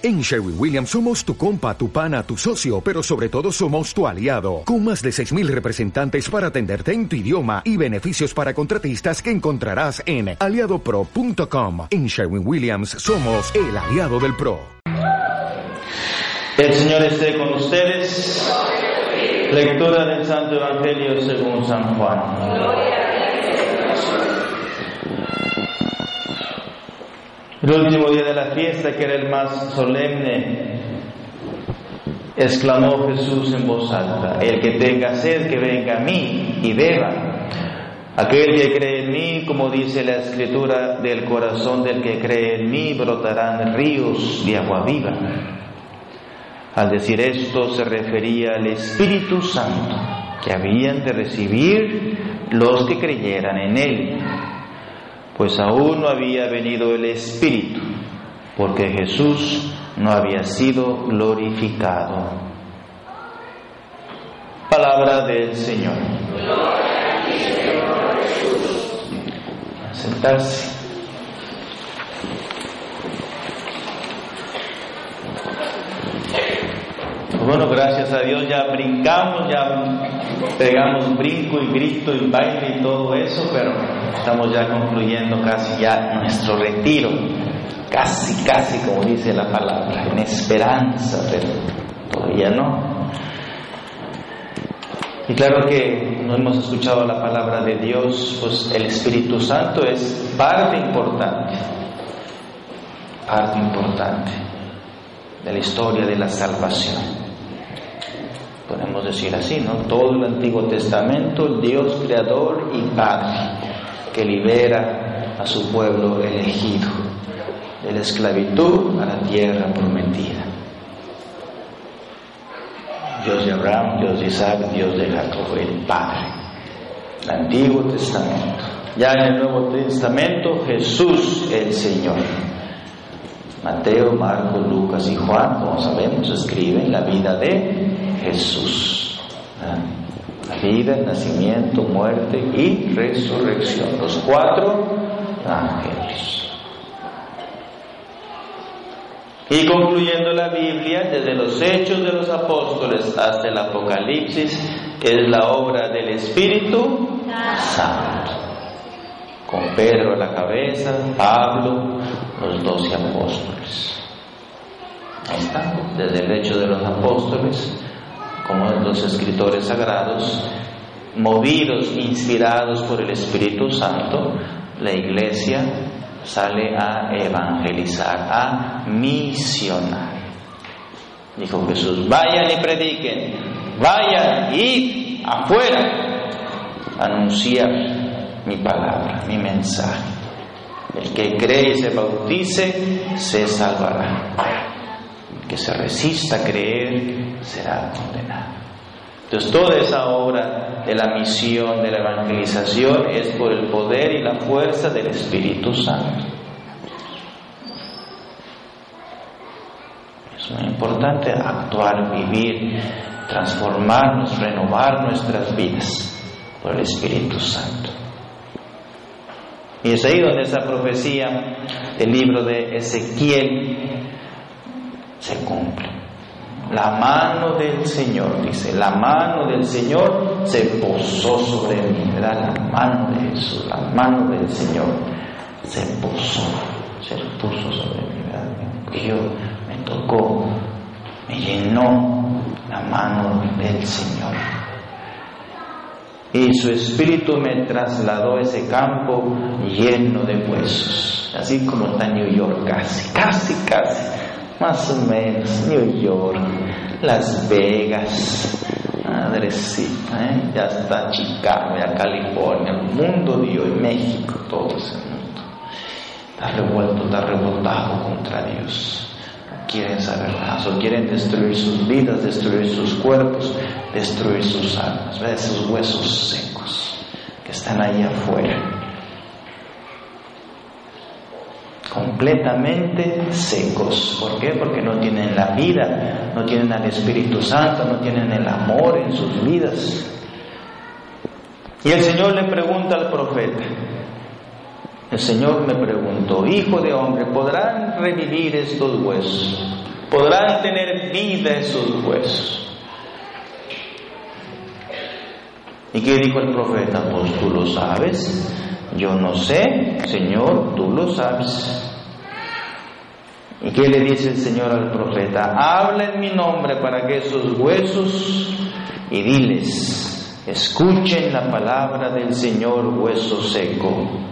En Sherwin Williams somos tu compa, tu pana, tu socio, pero sobre todo somos tu aliado, con más de 6.000 representantes para atenderte en tu idioma y beneficios para contratistas que encontrarás en aliadopro.com. En Sherwin Williams somos el aliado del PRO. El Señor esté con ustedes. Lectura del Santo Evangelio según San Juan. El último día de la fiesta, que era el más solemne, exclamó Jesús en voz alta, el que tenga sed, que venga a mí y beba. Aquel que cree en mí, como dice la escritura, del corazón del que cree en mí brotarán ríos de agua viva. Al decir esto se refería al Espíritu Santo que habían de recibir los que creyeran en Él pues aún no había venido el Espíritu, porque Jesús no había sido glorificado. Palabra del Señor. A sentarse. Bueno, gracias a Dios ya brincamos, ya pegamos brinco y grito y baile y todo eso, pero estamos ya concluyendo casi ya nuestro retiro, casi, casi como dice la palabra, en esperanza, pero todavía no. Y claro que no hemos escuchado la palabra de Dios, pues el Espíritu Santo es parte importante, parte importante de la historia de la salvación podemos decir así, ¿no? Todo el Antiguo Testamento, Dios creador y Padre, que libera a su pueblo elegido de la esclavitud a la tierra prometida. Dios de Abraham, Dios de Isaac, Dios de Jacob, el Padre. El Antiguo Testamento. Ya en el Nuevo Testamento, Jesús el Señor. Mateo, Marcos, Lucas y Juan, como sabemos, escriben la vida de Jesús. La vida, nacimiento, muerte y resurrección. Los cuatro ángeles. Y concluyendo la Biblia, desde los hechos de los apóstoles hasta el Apocalipsis, es la obra del Espíritu Santo. Con Pedro a la cabeza, Pablo, los doce apóstoles. Ahí está, desde el hecho de los apóstoles como los escritores sagrados, movidos, inspirados por el Espíritu Santo, la iglesia sale a evangelizar, a misionar. Dijo Jesús, vayan y prediquen, vayan y afuera, anunciar mi palabra, mi mensaje. El que cree y se bautice, se salvará que se resista a creer será condenado. Entonces toda esa obra de la misión, de la evangelización, es por el poder y la fuerza del Espíritu Santo. Es muy importante actuar, vivir, transformarnos, renovar nuestras vidas por el Espíritu Santo. Y es ahí donde esa profecía del libro de Ezequiel se cumple. La mano del Señor, dice, la mano del Señor se posó sobre mí, ¿verdad? La mano de Jesús, la mano del Señor se posó, se puso sobre mí, ¿verdad? yo me tocó, me llenó la mano del Señor. Y su espíritu me trasladó a ese campo lleno de huesos, así como está New York, casi, casi, casi más o menos, New York, Las Vegas, madrecita, ¿eh? ya está Chicago, ya California, el mundo de hoy, México, todo ese mundo. Está revuelto, está rebotado contra Dios. Quieren saber nada, o quieren destruir sus vidas, destruir sus cuerpos, destruir sus almas, ¿ves? esos huesos secos que están ahí afuera completamente secos. ¿Por qué? Porque no tienen la vida, no tienen al Espíritu Santo, no tienen el amor en sus vidas. Y el Señor le pregunta al profeta, el Señor me preguntó, Hijo de hombre, ¿podrán revivir estos huesos? podrán tener vida en sus huesos. ¿Y qué dijo el profeta? Pues tú lo sabes. Yo no sé, Señor, tú lo sabes. ¿Y qué le dice el Señor al profeta? Habla en mi nombre para que esos huesos y diles, escuchen la palabra del Señor hueso seco.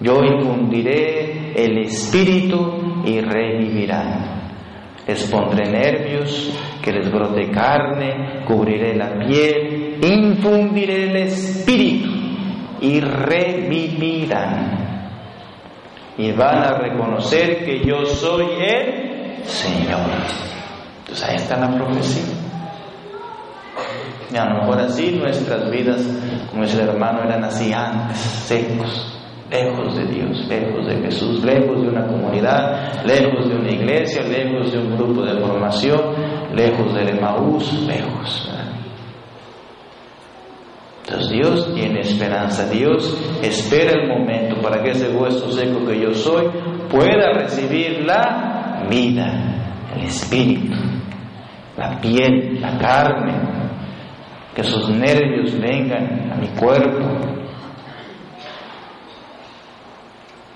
Yo infundiré el espíritu y revivirán. Les pondré nervios, que les brote carne, cubriré la piel, infundiré el espíritu y revivirán. Y van a reconocer que yo soy el Señor. Entonces ahí está la profecía. Y a lo mejor así nuestras vidas, como el hermano, eran así antes, secos, lejos de Dios, lejos de Jesús, lejos de una comunidad, lejos de una iglesia, lejos de un grupo de formación, lejos del Emaús, lejos. Entonces Dios tiene esperanza, Dios espera el momento para que ese hueso seco que yo soy pueda recibir la vida, el espíritu, la piel, la carne, que sus nervios vengan a mi cuerpo,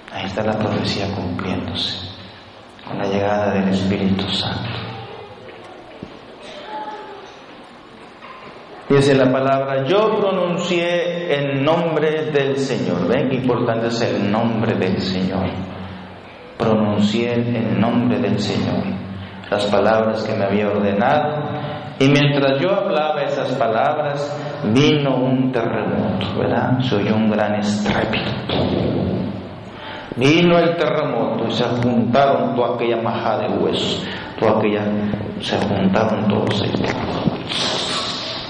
Ahí está la profecía cumpliéndose con la llegada del Espíritu Santo. Dice la palabra, yo pronuncié el nombre del Señor. Ven qué importante es el nombre del Señor. Pronuncié el nombre del Señor. Las palabras que me había ordenado. Y mientras yo hablaba esas palabras, vino un terremoto, ¿verdad? Se oyó un gran estrépito. Vino el terremoto y se juntaron toda aquella maja de huesos, toda aquella, se juntaron todos ellos.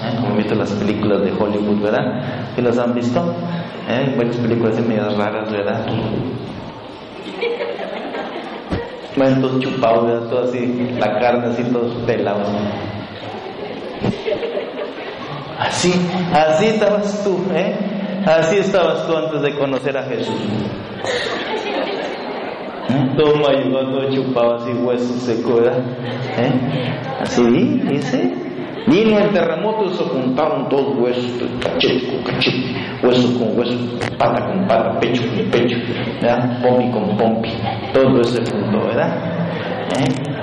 ¿Eh? Como visto las películas de Hollywood, ¿verdad? ¿Que las han visto? ¿Eh? Varias películas medias raras, ¿verdad? Bueno, todos chupados, ¿verdad? Todo así, la carne así, todos pelados. Así, así estabas tú, ¿eh? Así estabas tú antes de conocer a Jesús. Todo mayugado, todo chupado, así hueso seco, ¿verdad? ¿Eh? Así dice. Vino el terremoto y se juntaron todos huesos, cachete con cachete, hueso con hueso, pata con pata, pecho con pecho, ¿verdad? Pompi con pompi, todo eso se juntó, ¿verdad? ¿Eh?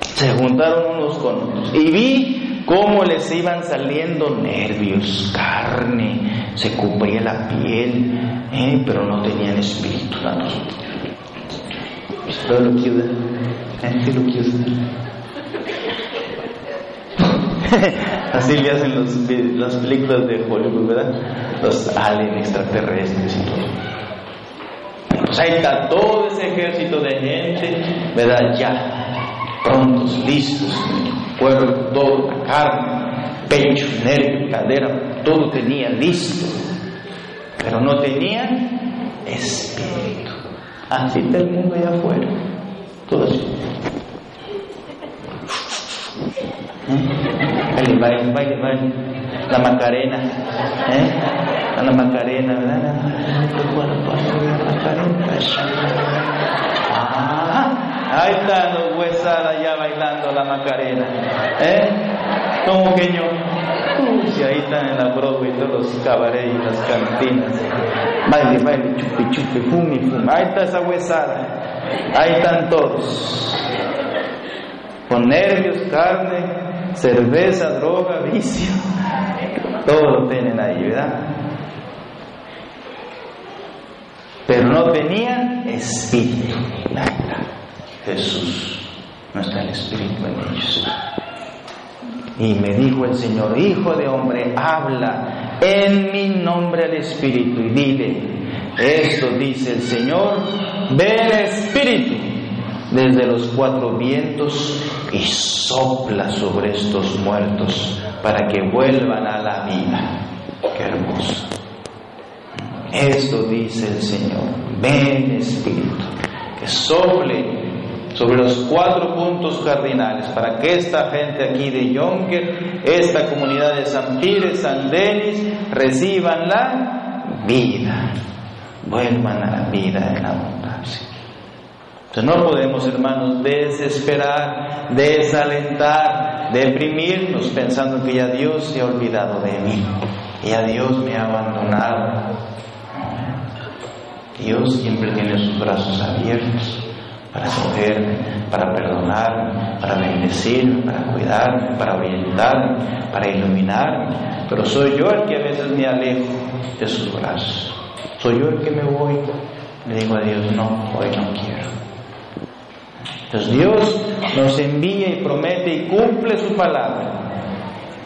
Se juntaron unos con otros. Y vi cómo les iban saliendo nervios, carne, se cubría la piel, ¿eh? pero no tenían espíritu. ¿no? Pero lo quiero, ¿eh? lo quiero. Así le hacen los, las películas de Hollywood, ¿verdad? Los aliens extraterrestres y todo. Pues ahí está todo ese ejército de gente, ¿verdad? Ya, prontos, listos, cuerpo, todo, la carne, pecho, nervio, cadera, todo tenía listo, pero no tenía espíritu. Así está el mundo allá afuera, todo así. El baile, baile, baile, la Macarena, ¿eh? La Macarena, ¿verdad? La Macarena. Ah, ahí están los huesadas ya bailando la Macarena, ¿eh? Como que yo, ahí están en la Broadway todos los cabarets las cantinas. Baile, baile, chupi, chupi, fumi, fumi. Ahí está esa huesada, ahí están todos. Con nervios, carne, cerveza, droga, vicio, todo lo tienen ahí, ¿verdad? Pero no tenían espíritu. Jesús no está el espíritu en ellos. Y me dijo el Señor, Hijo de hombre, habla en mi nombre al Espíritu y dile, esto dice el Señor, ven Espíritu desde los cuatro vientos y sopla sobre estos muertos para que vuelvan a la vida. Qué hermoso. Esto dice el Señor. Ven Espíritu, que sople sobre los cuatro puntos cardinales para que esta gente aquí de Yonker, esta comunidad de San Pires, San Denis, reciban la vida, vuelvan a la vida en abundancia. Entonces no podemos, hermanos, desesperar, desalentar, deprimirnos pensando que ya Dios se ha olvidado de mí, ya Dios me ha abandonado. Dios siempre tiene sus brazos abiertos para acogerme, para perdonarme, para bendecirme, para cuidarme, para orientarme, para iluminarme. Pero soy yo el que a veces me alejo de sus brazos. Soy yo el que me voy. Le digo a Dios, no, hoy no quiero. Entonces Dios nos envía y promete y cumple su palabra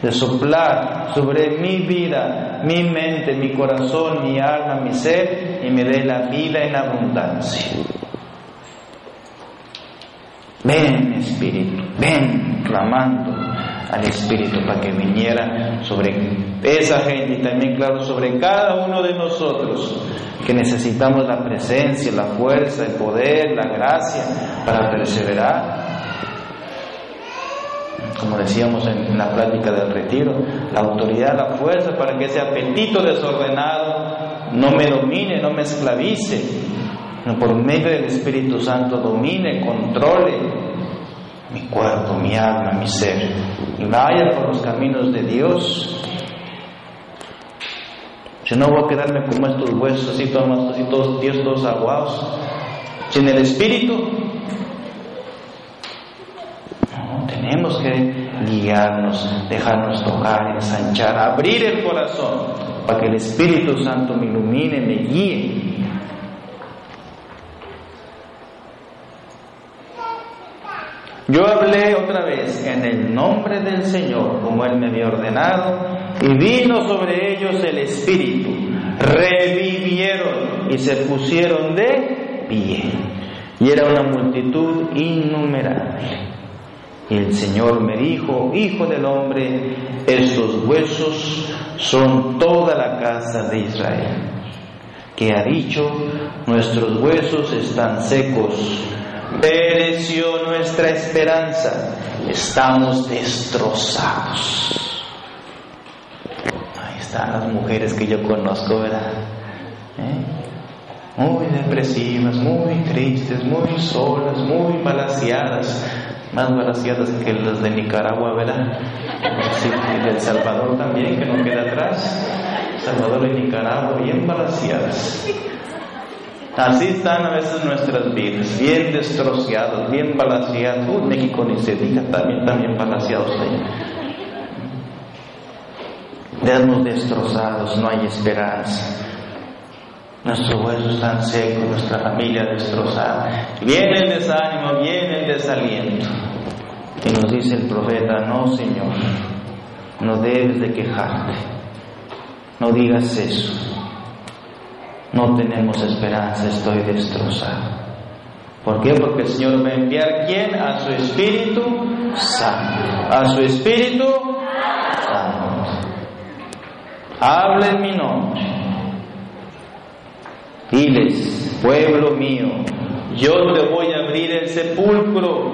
de soplar sobre mi vida, mi mente, mi corazón, mi alma, mi ser y me dé la vida en abundancia. Ven Espíritu, ven clamando al Espíritu para que viniera sobre esa gente y también, claro, sobre cada uno de nosotros que necesitamos la presencia, la fuerza, el poder, la gracia para perseverar. Como decíamos en la práctica del retiro, la autoridad, la fuerza para que ese apetito desordenado no me domine, no me esclavice, por medio del Espíritu Santo domine, controle mi cuerpo, mi alma, mi ser, y vaya por los caminos de Dios. Si no voy a quedarme como estos huesos, así todos, así todos, Dios todos aguados, sin el Espíritu. No, tenemos que guiarnos, dejarnos tocar, ensanchar, abrir el corazón para que el Espíritu Santo me ilumine, me guíe Yo hablé otra vez en el nombre del Señor, como Él me había ordenado, y vino sobre ellos el Espíritu. Revivieron y se pusieron de pie. Y era una multitud innumerable. Y el Señor me dijo, Hijo del hombre, estos huesos son toda la casa de Israel. Que ha dicho, nuestros huesos están secos Pereció nuestra esperanza, estamos destrozados. Ahí están las mujeres que yo conozco, ¿verdad? ¿Eh? Muy depresivas, muy tristes, muy solas, muy balaseadas, más balaseadas que las de Nicaragua, ¿verdad? y El Salvador también, que no queda atrás. Salvador y Nicaragua, bien balaseadas. Así están a veces nuestras vidas, bien destrozados, bien balanceados. Uh, México ni se diga, también, también balanceados. Veamos destrozados, no hay esperanza. Nuestros huesos están secos, nuestra familia destrozada. Viene el desánimo, viene el desaliento. Y nos dice el profeta, no Señor, no debes de quejarte, no digas eso. No tenemos esperanza, estoy destrozado. ¿Por qué? Porque el Señor va a enviar quién? A su Espíritu Santo. A su Espíritu Santo. Habla en mi nombre. Diles, pueblo mío, yo te voy a abrir el sepulcro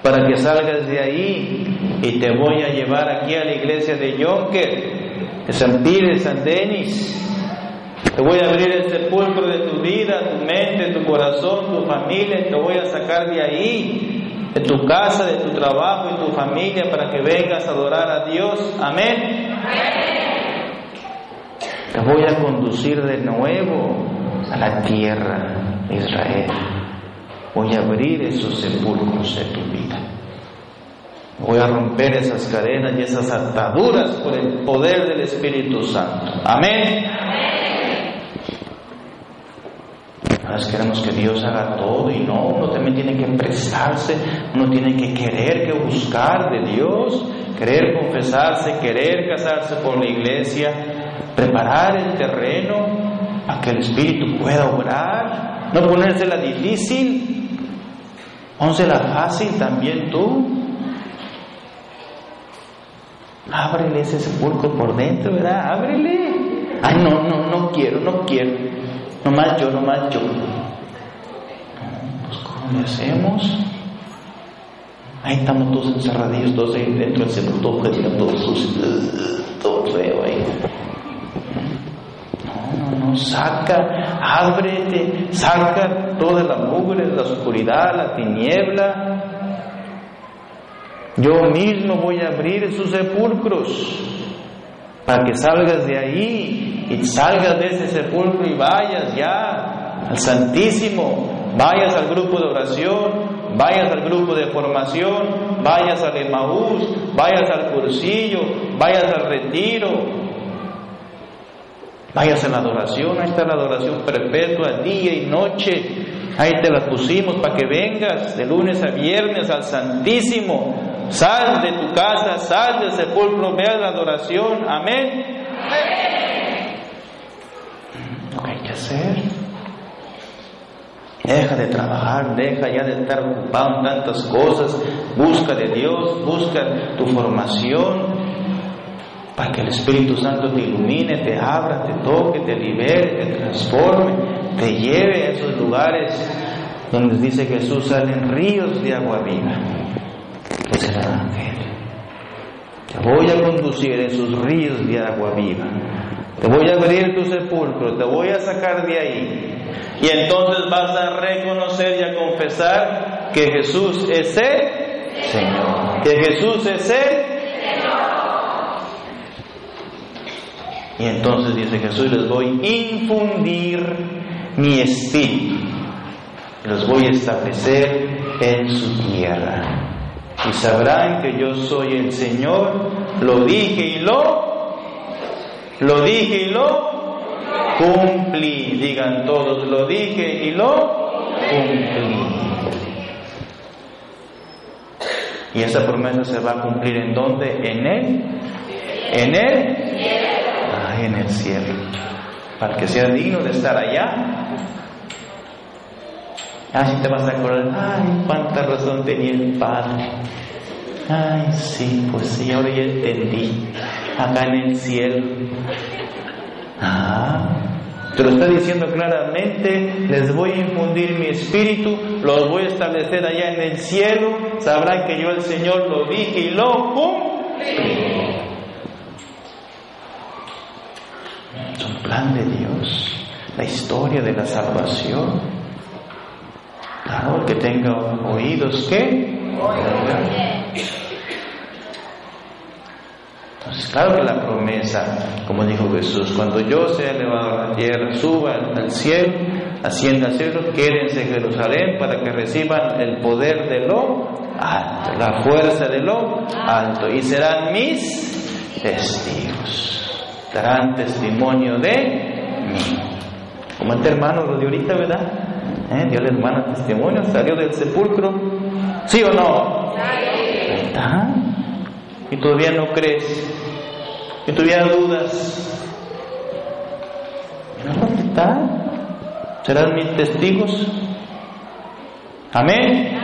para que salgas de ahí y te voy a llevar aquí a la iglesia de Yonker, de San Pires, San Denis te voy a abrir el sepulcro de tu vida, tu mente, tu corazón, tu familia, te voy a sacar de ahí, de tu casa, de tu trabajo y tu familia para que vengas a adorar a Dios. Amén. Te voy a conducir de nuevo a la tierra de Israel. Voy a abrir esos sepulcros de tu vida. Voy a romper esas cadenas y esas ataduras por el poder del Espíritu Santo. Amén. Queremos que Dios haga todo y no, uno también tiene que prestarse, uno tiene que querer, que buscar de Dios, querer confesarse, querer casarse por la iglesia, preparar el terreno para que el Espíritu pueda obrar, no ponérsela difícil, pónsela fácil también tú. Ábrele ese sepulcro por dentro, ¿verdad? Ábrele. Ay, no, no, no quiero, no quiero. No más yo, no más yo. Pues ¿cómo le hacemos? Ahí estamos todos encerradillos, todos ahí dentro del centro, todos todos sucios, todo feo ahí. No, no, no, saca, ábrete, saca toda la mugre, la oscuridad, la tiniebla. Yo mismo voy a abrir sus sepulcros para que salgas de ahí y salgas de ese sepulcro y vayas ya al Santísimo, vayas al grupo de oración, vayas al grupo de formación, vayas al Emaús, vayas al cursillo, vayas al retiro, vayas a la adoración, ahí está la adoración perpetua, día y noche, ahí te la pusimos para que vengas de lunes a viernes al Santísimo, Sal de tu casa, sal del sepulcro, ve a la adoración. Amén. Lo que que hacer. Deja de trabajar, deja ya de estar ocupado en tantas cosas. Busca de Dios, busca tu formación para que el Espíritu Santo te ilumine, te abra, te toque, te libere, te transforme, te lleve a esos lugares donde dice Jesús salen ríos de agua viva pues el ángel. Te voy a conducir en sus ríos de agua viva. Te voy a abrir tu sepulcro, te voy a sacar de ahí. Y entonces vas a reconocer y a confesar que Jesús es el Señor. Que Jesús es el Y entonces dice Jesús, les voy a infundir mi espíritu. Los voy a establecer en su tierra y sabrán que yo soy el Señor, lo dije y lo, lo dije y lo cumplí, digan todos, lo dije y lo cumplí. Y esa promesa se va a cumplir en dónde? En él, en él, ah, en el cielo. Para que sea digno de estar allá, Así te vas a acordar, ay, cuánta razón tenía el Padre. Ay, sí, pues sí, ahora ya entendí. Acá en el cielo. Ah, te lo está diciendo claramente, les voy a infundir mi espíritu, los voy a establecer allá en el cielo, sabrán que yo el Señor lo dije y lo cumplí. Es un plan de Dios, la historia de la salvación. Claro, que tenga oídos Entonces, claro que la promesa, como dijo Jesús, cuando yo sea elevado a la tierra, suba al cielo, ascienda al cielo, quédense en Jerusalén para que reciban el poder de lo alto, la fuerza de lo alto, y serán mis testigos, darán testimonio de mí. Como este hermano lo de ahorita, ¿verdad? ¿Eh? Dio la hermana testimonio, salió del sepulcro. ¿Sí o no? Y todavía no crees. Y todavía dudas. ¿Dónde está? ¿Serán mis testigos? Amén.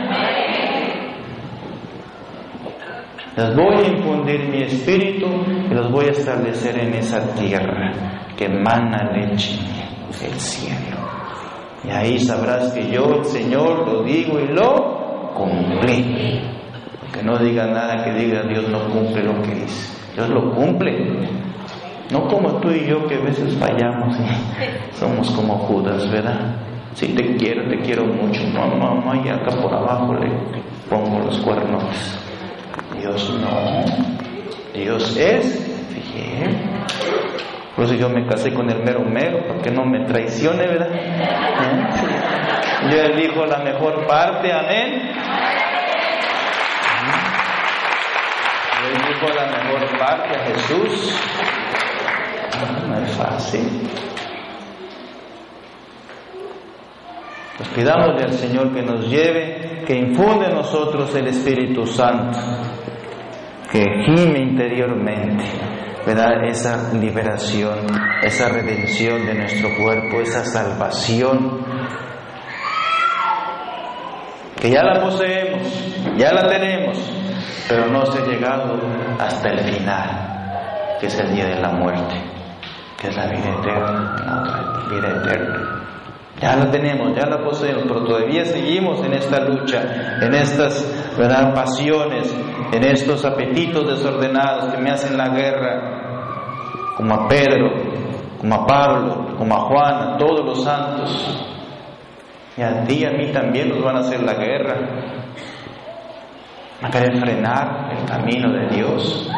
Les voy a infundir mi espíritu y los voy a establecer en esa tierra que emana leche, el cielo. Y ahí sabrás que yo, el Señor, lo digo y lo cumplí. Que no diga nada que diga Dios no cumple lo que dice. Dios lo cumple. No como tú y yo que a veces fallamos somos como Judas, ¿verdad? Si te quiero, te quiero mucho, mamá, mamá, y acá por abajo le pongo los cuernos. Dios no. Dios es fiel. Por eso yo me casé con el mero mero, para que no me traicione, ¿verdad? ¿Eh? Yo elijo la mejor parte, amén. Yo elijo la a Jesús. No es fácil. Pues pidámosle al Señor que nos lleve, que infunde en nosotros el Espíritu Santo, que gime interiormente ¿verdad? Esa liberación, esa redención de nuestro cuerpo, esa salvación, que ya la poseemos, ya la tenemos, pero no se ha llegado hasta el final, que es el día de la muerte, que es la vida eterna, la otra vida eterna. Ya la tenemos, ya la poseemos, pero todavía seguimos en esta lucha, en estas ¿verdad? pasiones, en estos apetitos desordenados que me hacen la guerra, como a Pedro, como a Pablo, como a Juan, a todos los santos. Y a ti y a mí también nos van a hacer la guerra. A querer frenar el camino de Dios.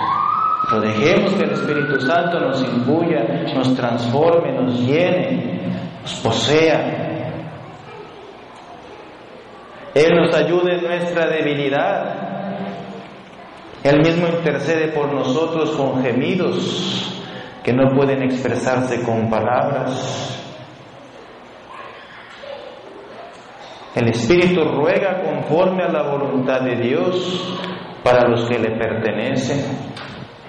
Pero dejemos que el Espíritu Santo nos imbuya, nos transforme, nos llene, nos posea. Él nos ayude en nuestra debilidad. Él mismo intercede por nosotros con gemidos que no pueden expresarse con palabras. El Espíritu ruega conforme a la voluntad de Dios para los que le pertenecen.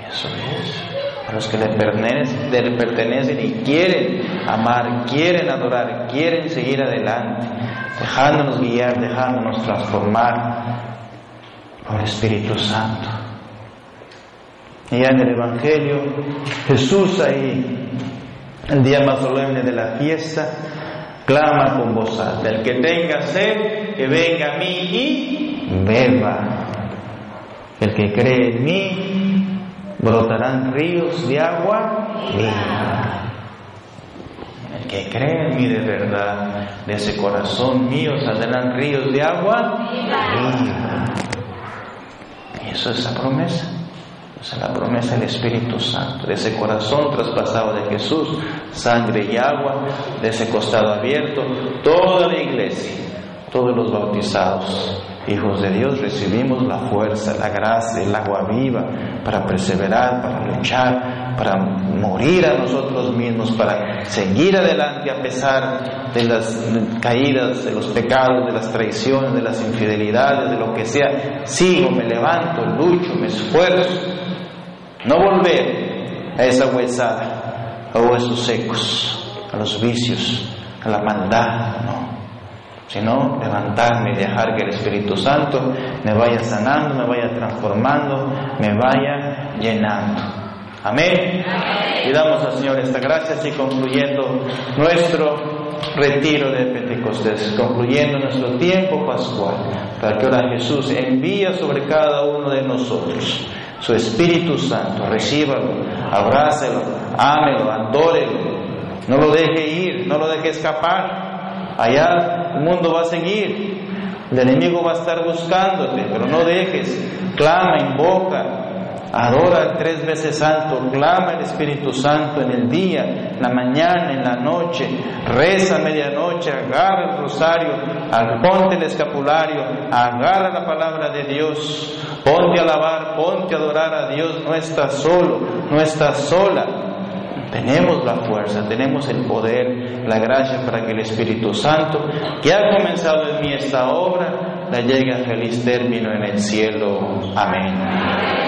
Eso es. Para los que le pertenecen, y quieren amar, quieren adorar, quieren seguir adelante, dejándonos guiar, dejándonos transformar por el Espíritu Santo. Y ya en el Evangelio, Jesús ahí, el día más solemne de la fiesta, clama con voz alta, el que tenga sed, que venga a mí y beba. El que cree en mí, brotarán ríos de agua viva. El que cree en mí de verdad, de ese corazón mío saldrán ríos de agua viva. Eso es la promesa. Esa es la promesa del Espíritu Santo, de ese corazón traspasado de Jesús, sangre y agua, de ese costado abierto, toda la iglesia, todos los bautizados, hijos de Dios, recibimos la fuerza, la gracia, el agua viva para perseverar, para luchar, para morir a nosotros mismos, para seguir adelante a pesar de las caídas, de los pecados, de las traiciones, de las infidelidades, de lo que sea. Sigo, me levanto, lucho, me esfuerzo no volver a esa huesada, a huesos secos, a los vicios, a la maldad, no. Sino levantarme y dejar que el Espíritu Santo me vaya sanando, me vaya transformando, me vaya llenando. Amén. Y damos al Señor esta gracia, así concluyendo nuestro retiro de Pentecostés, concluyendo nuestro tiempo pascual, para que ahora Jesús envía sobre cada uno de nosotros su Espíritu Santo, recíbalo, abrácelo, ámelo, adórelo, no lo deje ir, no lo deje escapar. Allá el mundo va a seguir, el enemigo va a estar buscándote, pero no dejes, clama, invoca, Adora tres veces santo, clama el Espíritu Santo en el día, en la mañana, en la noche, reza a medianoche, agarra el rosario, ponte el escapulario, agarra la palabra de Dios, ponte a alabar, ponte a adorar a Dios, no estás solo, no estás sola. Tenemos la fuerza, tenemos el poder, la gracia para que el Espíritu Santo, que ha comenzado en mí esta obra, la llegue a feliz término en el cielo. Amén.